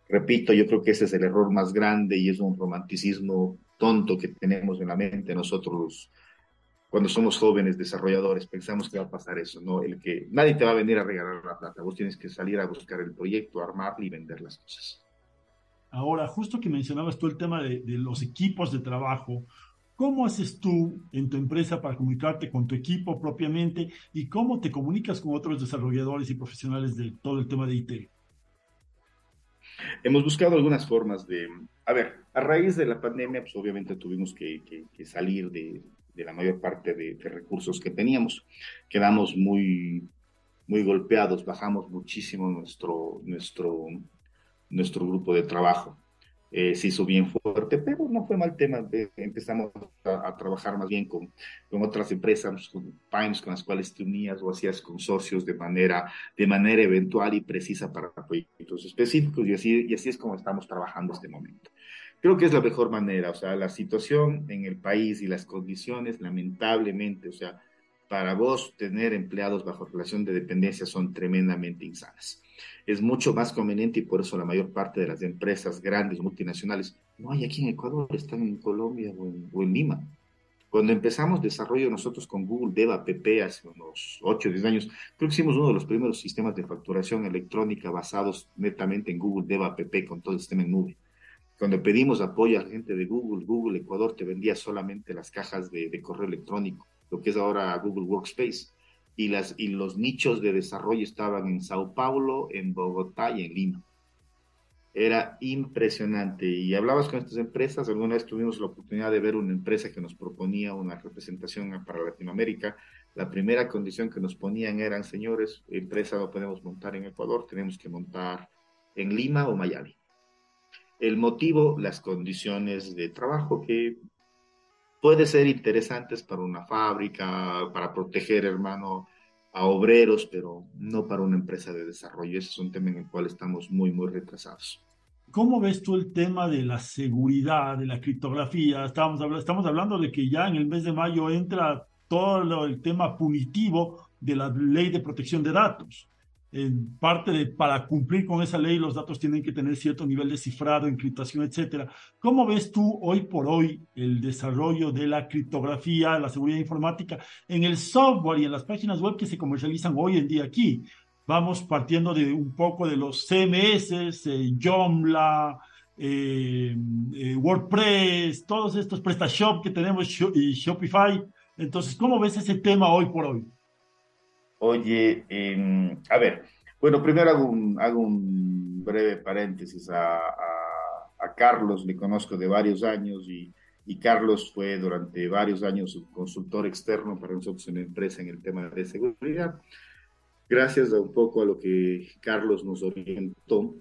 Repito, yo creo que ese es el error más grande y es un romanticismo tonto que tenemos en la mente nosotros cuando somos jóvenes desarrolladores. Pensamos que va a pasar eso, ¿no? El que nadie te va a venir a regalar la plata. Vos tienes que salir a buscar el proyecto, armarlo y vender las cosas. Ahora, justo que mencionabas tú el tema de, de los equipos de trabajo, ¿Cómo haces tú en tu empresa para comunicarte con tu equipo propiamente y cómo te comunicas con otros desarrolladores y profesionales de todo el tema de IT? Hemos buscado algunas formas de, a ver, a raíz de la pandemia, pues obviamente tuvimos que, salir de, la mayor parte de, recursos que teníamos. Quedamos muy, muy golpeados, bajamos muchísimo nuestro, nuestro, nuestro grupo de trabajo. Eh, se hizo bien fuerte, pero no fue mal tema. empezamos a, trabajar más bien con, con otras empresas, con Pines, con las cuales te unías o hacías consorcios de manera, de manera eventual y precisa para proyectos específicos, y así, y así es como estamos trabajando este momento. Creo que es la mejor manera, o sea, la situación en el país y las condiciones, lamentablemente, o sea, para vos tener empleados bajo relación de dependencia son tremendamente insanas es mucho más conveniente y por eso la mayor parte de las empresas grandes, multinacionales, no hay aquí en Ecuador, están en Colombia o en, Lima. Cuando empezamos desarrollo nosotros con Google Dev App hace unos 8 o 10 años, creo que hicimos uno de los primeros sistemas de facturación electrónica basados netamente en Google Dev App con todo el sistema en nube. Cuando pedimos apoyo a la gente de Google, Google Ecuador te vendía solamente las cajas de, de correo electrónico, lo que es ahora Google Workspace y, las, y los nichos de desarrollo estaban en Sao Paulo, en Bogotá y en Lima. Era impresionante. Y hablabas con estas empresas, alguna vez tuvimos la oportunidad de ver una empresa que nos proponía una representación para Latinoamérica. La primera condición que nos ponían eran, señores, empresa no podemos montar en Ecuador, tenemos que montar en Lima o Miami. El motivo, las condiciones de trabajo que puede ser interesantes para una fábrica, para proteger, hermano, a obreros, pero no para una empresa de desarrollo. Ese es un tema en el cual estamos muy, muy retrasados. ¿Cómo ves tú el tema de la seguridad, de la criptografía? Estamos, estamos hablando de que ya en el mes de mayo entra todo el tema punitivo de la ley de protección de datos en parte de para cumplir con esa ley los datos tienen que tener cierto nivel de cifrado, encriptación, etcétera. ¿Cómo ves tú hoy por hoy el desarrollo de la criptografía, la seguridad informática en el software y en las páginas web que se comercializan hoy en día aquí? Vamos partiendo de un poco de los CMS, eh, Joomla, eh, eh, WordPress, todos estos PrestaShop que tenemos y Shopify. Entonces, ¿cómo ves ese tema hoy por hoy? Oye, em, a ver, bueno, primero hago un, breve paréntesis a, Carlos, le conozco de varios años y, Carlos fue durante varios años un consultor externo para nosotros en la empresa en el tema de seguridad. Gracias a un poco a lo que Carlos nos orientó,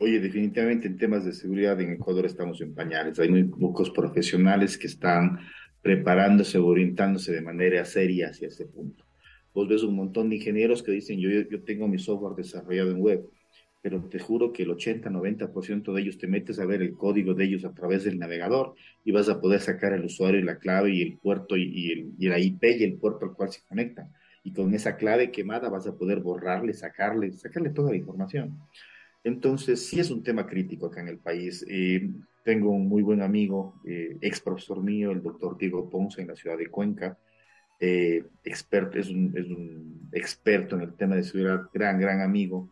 Oye, definitivamente en temas de seguridad en Ecuador estamos en pañales. Hay muy pocos profesionales que están preparándose orientándose de manera seria hacia ese punto. Vos ves un montón de ingenieros que dicen, yo, yo tengo mi software desarrollado en web, pero te juro que el 80-90% de ellos te metes a ver el código de ellos a través del navegador y vas a poder sacar el usuario y la clave y el puerto y, el, y la IP y el puerto al cual se conectan. Y con esa clave quemada vas a poder borrarle, sacarle, sacarle toda la información. Entonces, sí es un tema crítico acá en el país. Eh, tengo un muy buen amigo, eh, ex profesor mío, el doctor Diego Ponce, en la ciudad de Cuenca, eh, experto, es un, experto en el tema de seguridad, gran, gran amigo.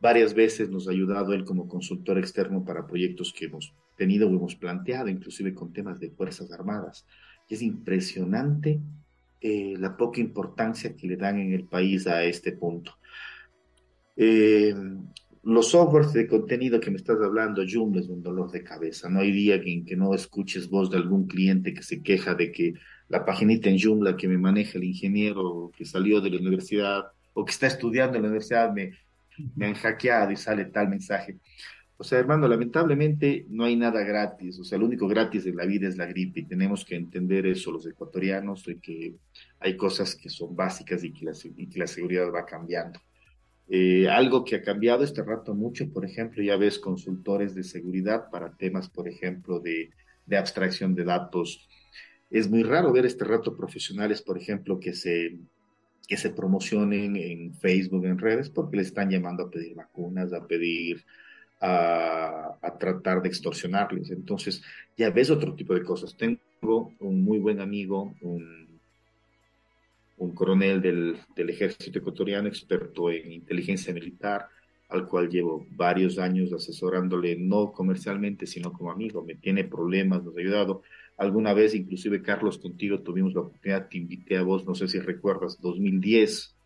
Varias veces nos ha ayudado él como consultor externo para proyectos que hemos tenido o hemos planteado, inclusive con temas de Fuerzas Armadas. Y es impresionante eh, la poca importancia que le dan en el país a este punto. Eh, los softwares de contenido que me estás hablando, Joomla es un dolor de cabeza. No hay día en que no escuches voz de algún cliente que se queja de que la paginita en Joomla que me maneja el ingeniero que salió de la universidad o que está estudiando en la universidad me, me han hackeado y sale tal mensaje. O sea, hermano, lamentablemente no hay nada gratis. O sea, lo único gratis en la vida es la gripe y tenemos que entender eso los ecuatorianos, de que hay cosas que son básicas y que la, que la seguridad va cambiando. Eh, algo que ha cambiado este rato mucho, por ejemplo, ya ves consultores de seguridad para temas, por ejemplo, de, de abstracción de datos, es muy raro ver este rato profesionales, por ejemplo, que se, que se promocionen en Facebook, en redes, porque le están llamando a pedir vacunas, a pedir, a, a, tratar de extorsionarles. Entonces, ya ves otro tipo de cosas. Tengo un muy buen amigo, un, un coronel del, del ejército ecuatoriano, experto en inteligencia militar, al cual llevo varios años asesorándole, no comercialmente, sino como amigo. Me tiene problemas, nos ha ayudado Alguna vez, inclusive Carlos, contigo tuvimos la oportunidad, te invité a vos, no sé si recuerdas, 2010.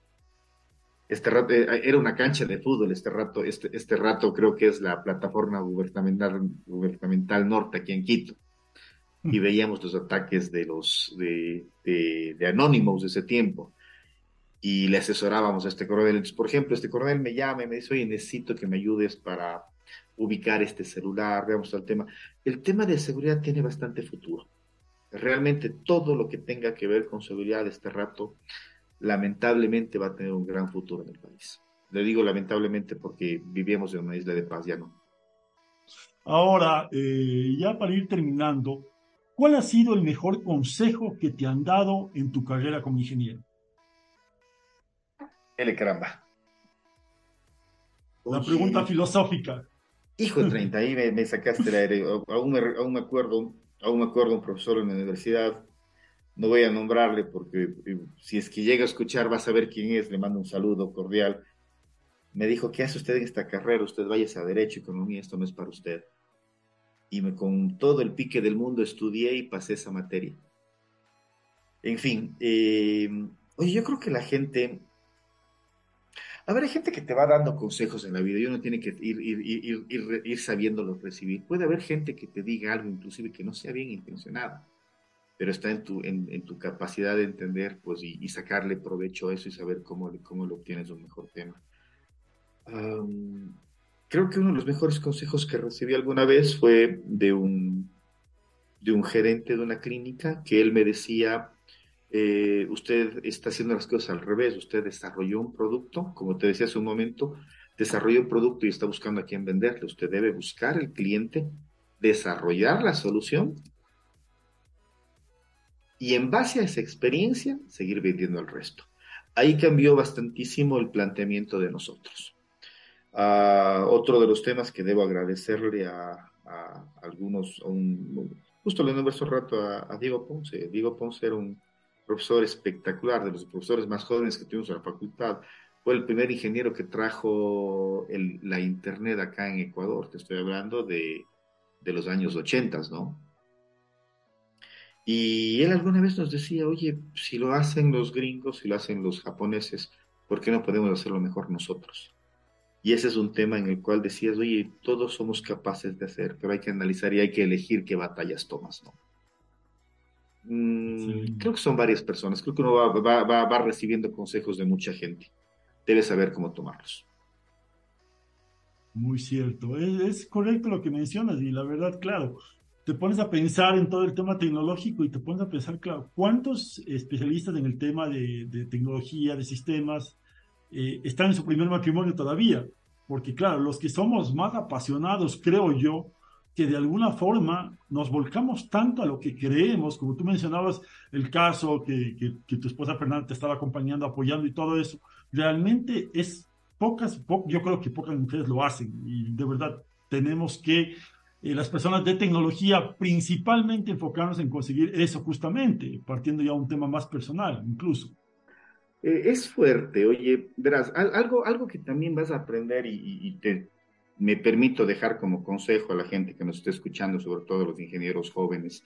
Este rato, eh, era una cancha de fútbol este rato, este, este rato creo que es la plataforma gubernamental, gubernamental norte aquí en Quito. Y veíamos los ataques de los de, de, de Anonymous de ese tiempo y le asesorábamos a este coronel. Entonces, por ejemplo, este coronel me llama y me dice, oye, necesito que me ayudes para ubicar este celular, veamos el tema. El tema de seguridad tiene bastante futuro. Realmente todo lo que tenga que ver con seguridad este rato, lamentablemente va a tener un gran futuro en el país. Le digo lamentablemente porque vivimos en una isla de paz, ya no. Ahora, eh, ya para ir terminando, ¿cuál ha sido el mejor consejo que te han dado en tu carrera como ingeniero? El caramba. La pregunta filosófica. Hijo de 30, ahí me, sacaste el aire. Aún me, aún me acuerdo, aún me acuerdo un profesor en la universidad, no voy a nombrarle porque eh, si es que llega a escuchar va a saber quién es, le mando un saludo cordial. Me dijo, ¿qué hace usted en esta carrera? Usted vaya a Derecho, Economía, esto no es para usted. Y me, con todo el pique del mundo estudié y pasé esa materia. En fin, eh, oye, yo creo que la gente a ver, hay gente que te va dando consejos en la vida y uno tiene que ir, ir, ir, ir, ir sabiéndolo recibir. Puede haber gente que te diga algo, inclusive que no sea bien intencionada, pero está en tu, en, en tu capacidad de entender pues, y, sacarle provecho a eso y saber cómo, cómo lo obtienes un mejor tema. creo que uno de los mejores consejos que recibí alguna vez fue de un, de un gerente de una clínica que él me decía, eh, usted está haciendo las cosas al revés, usted desarrolló un producto, como te decía hace un momento, desarrolló un producto y está buscando a quién venderle. Usted debe buscar el cliente, desarrollar la solución y en base a esa experiencia seguir vendiendo al resto. Ahí cambió bastantísimo el planteamiento de nosotros. Ah, otro de los temas que debo agradecerle a, algunos, justo le nombré hace rato a, a Diego Ponce. Diego Ponce era un profesor espectacular, de los profesores más jóvenes que tuvimos en la facultad. Fue el primer ingeniero que trajo la internet acá en Ecuador. Te estoy hablando de, de los años 80, ¿no? Y él alguna vez nos decía, oye, si lo hacen los gringos, si lo hacen los japoneses, ¿por qué no podemos hacerlo mejor nosotros? Y ese es un tema en el cual decías, oye, todos somos capaces de hacer, pero hay que analizar y hay que elegir qué batallas tomas, ¿no? Mm, creo que son varias personas. Creo que uno va, recibiendo consejos de mucha gente. Debe saber cómo tomarlos. Muy cierto. Es, correcto lo que mencionas y la verdad, claro, te pones a pensar en todo el tema tecnológico y te pones a pensar, claro, ¿cuántos especialistas en el tema de, tecnología, de sistemas, eh, están en su primer matrimonio todavía? Porque, claro, los que somos más apasionados, creo yo, que de alguna forma nos volcamos tanto a lo que creemos, como tú mencionabas el caso que, que, tu esposa Fernanda te estaba acompañando, apoyando y todo eso, realmente es pocas, yo creo que pocas mujeres lo hacen y de verdad tenemos que eh, las personas de tecnología principalmente enfocarnos en conseguir eso justamente, partiendo ya de un tema más personal incluso. Eh, es fuerte, oye, verás, algo, algo que también vas a aprender y, y te, me permito dejar como consejo a la gente que nos esté escuchando, sobre todo los ingenieros jóvenes.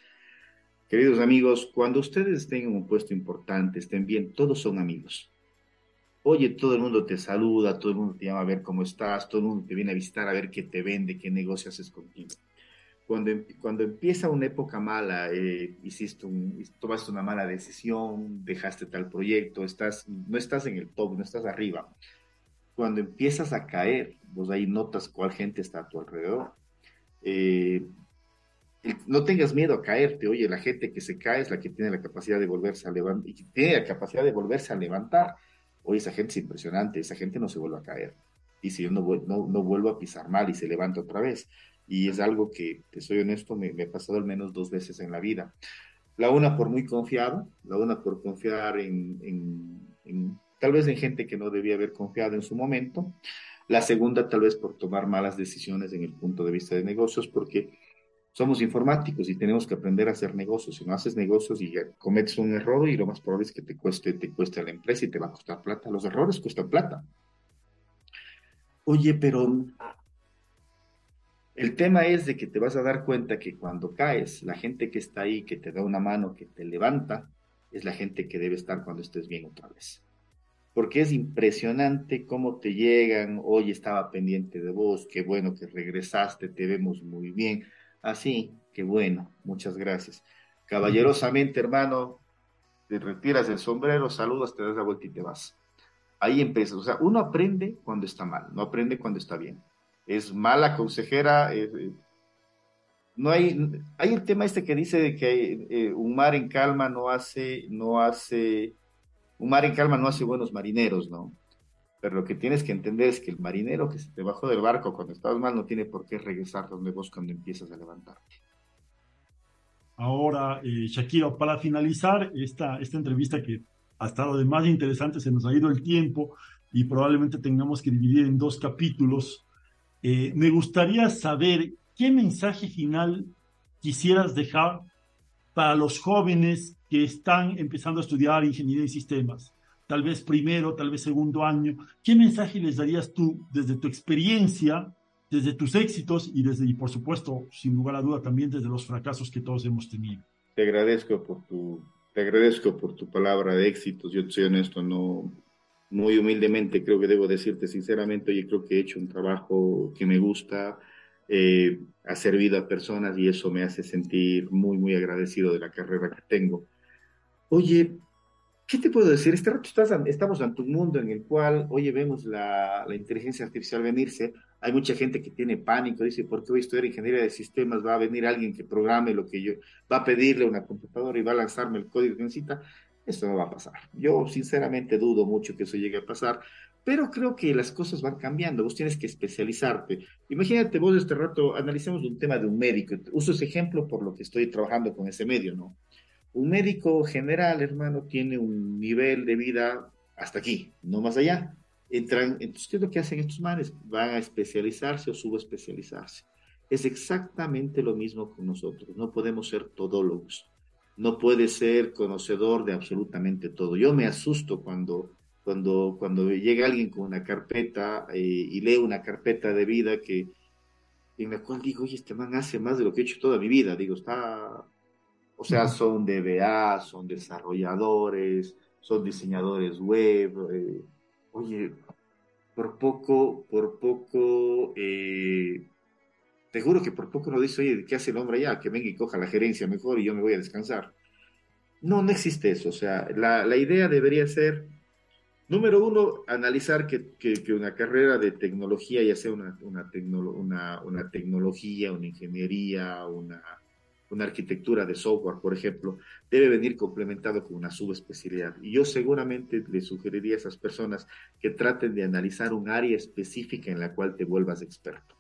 Queridos amigos, cuando ustedes estén en un puesto importante, estén bien, todos son amigos. Oye, todo el mundo te saluda, todo el mundo te llama a ver cómo estás, todo el mundo te viene a visitar a ver qué te vende, qué negocio haces contigo. Cuando, em, cuando empieza una época mala, eh, hiciste tomaste una mala decisión, dejaste tal proyecto, estás, no estás en el top, no estás arriba, cuando empiezas a caer, vos ahí notas cuál gente está a tu alrededor. Eh, no tengas miedo a caerte, oye, la gente que se cae es la que tiene la capacidad de volverse a levantar, y que tiene la capacidad de volverse a levantar. Oye, esa gente es impresionante, esa gente no se vuelve a caer. Y si yo no, vuelvo a pisar mal y se levanta otra vez. Y es algo que, te soy honesto, me, ha pasado al menos dos veces en la vida. La una por muy confiado, la una por confiar en tal vez en gente que no debía haber confiado en su momento. La segunda, tal vez por tomar malas decisiones en el punto de vista de negocios, porque somos informáticos y tenemos que aprender a hacer negocios. Si no haces negocios y cometes un error y lo más probable es que te cueste, te cueste a la empresa y te va a costar plata. Los errores cuestan plata. Oye, pero el tema es de que te vas a dar cuenta que cuando caes, la gente que está ahí, que te da una mano, que te levanta, es la gente que debe estar cuando estés bien otra vez porque es impresionante cómo te llegan, hoy estaba pendiente de vos, qué bueno que regresaste, te vemos muy bien. Así, qué bueno, muchas gracias. Caballerosamente, hermano, te retiras el sombrero, saludas, te das la vuelta y te vas. Ahí empiezas, o sea, uno aprende cuando está mal, no aprende cuando está bien. es mala consejera. no hay, hay el tema este que dice que eh, un mar en calma no hace, no hace, un mar en calma no hace buenos marineros, ¿no? Pero lo que tienes que entender es que el marinero que se te bajó del barco cuando estabas mal no tiene por qué regresar donde vos cuando empiezas a levantarte. Ahora, eh, Shakira, para finalizar esta, esta entrevista que ha estado de más interesante, se nos ha ido el tiempo y probablemente tengamos que dividir en dos capítulos. Eh, me gustaría saber qué mensaje final quisieras dejar para los jóvenes que están empezando a estudiar ingeniería y sistemas, tal vez primero, tal vez segundo año. ¿Qué mensaje les darías tú desde tu experiencia, desde tus éxitos y desde, y por supuesto, sin lugar a duda, también desde los fracasos que todos hemos tenido? Te agradezco por tu, te agradezco por tu palabra de éxitos. Yo soy honesto, no, muy humildemente creo que debo decirte sinceramente, oye, creo que he hecho un trabajo que me gusta, eh, ha servido a personas y eso me hace sentir muy, muy agradecido de la carrera que tengo. Oye, ¿qué te puedo decir? Este rato estamos ante un mundo en el cual, oye, vemos la, inteligencia artificial venirse. Hay mucha gente que tiene pánico, dice, ¿por qué voy a estudiar ingeniería de sistemas? Va a venir alguien que programe lo que yo, va a pedirle a una computadora y va a lanzarme el código que necesita. Esto no va a pasar. Yo sinceramente dudo mucho que eso llegue a pasar, pero creo que las cosas van cambiando. Vos tienes que especializarte. Imagínate vos este rato, analicemos un tema de un médico. Uso ese ejemplo por lo que estoy trabajando con ese medio, ¿no? Un médico general, hermano, tiene un nivel de vida hasta aquí, no más allá. Entran, entonces, ¿qué es lo que hacen estos manes? Van a especializarse o subespecializarse. Es exactamente lo mismo con nosotros. No podemos ser todólogos no puede ser conocedor de absolutamente todo. Yo me asusto cuando, cuando, cuando llega alguien con una carpeta eh, y lee una carpeta de vida que, en la cual digo, oye, este man hace más de lo que he hecho toda mi vida. Digo, está, o sea, son DBA, son desarrolladores, son diseñadores web. Eh, oye, por poco, por poco, eh, te juro que por poco no dice, oye, ¿qué hace el hombre allá? Que venga y coja la gerencia mejor y yo me voy a descansar. No, no existe eso. O sea, la, la idea debería ser, número uno, analizar que, que, una carrera de tecnología, ya sea una, una, una, una tecnología, una ingeniería, una, una arquitectura de software, por ejemplo, debe venir complementado con una subespecialidad. Y yo seguramente le sugeriría a esas personas que traten de analizar un área específica en la cual te vuelvas experto.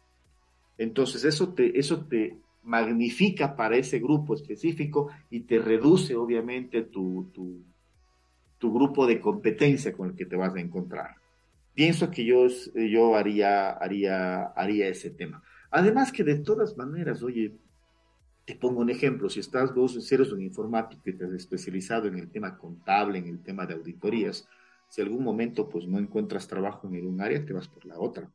Entonces, eso te, eso te magnifica para ese grupo específico y te reduce, obviamente, tu, tu, grupo de competencia con el que te vas a encontrar. Pienso que yo, yo haría, haría, haría ese tema. Además que de todas maneras, oye, te pongo un ejemplo, si estás vos, si eres un informático y te especializado en el tema contable, en el tema de auditorías, si algún momento pues no encuentras trabajo en un área, te vas por la otra.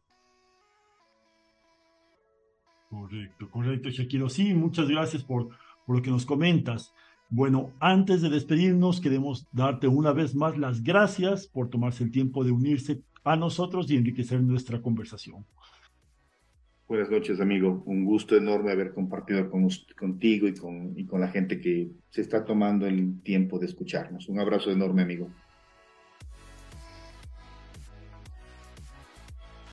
Correcto, correcto, Shakiro. Sí, muchas gracias por, por lo que nos comentas. Bueno, antes de despedirnos, queremos darte una vez más las gracias por tomarse el tiempo de unirse a nosotros y enriquecer nuestra conversación. Buenas noches, amigo. Un gusto enorme haber compartido con, contigo y con, y con la gente que se está tomando el tiempo de escucharnos. Un abrazo enorme, amigo.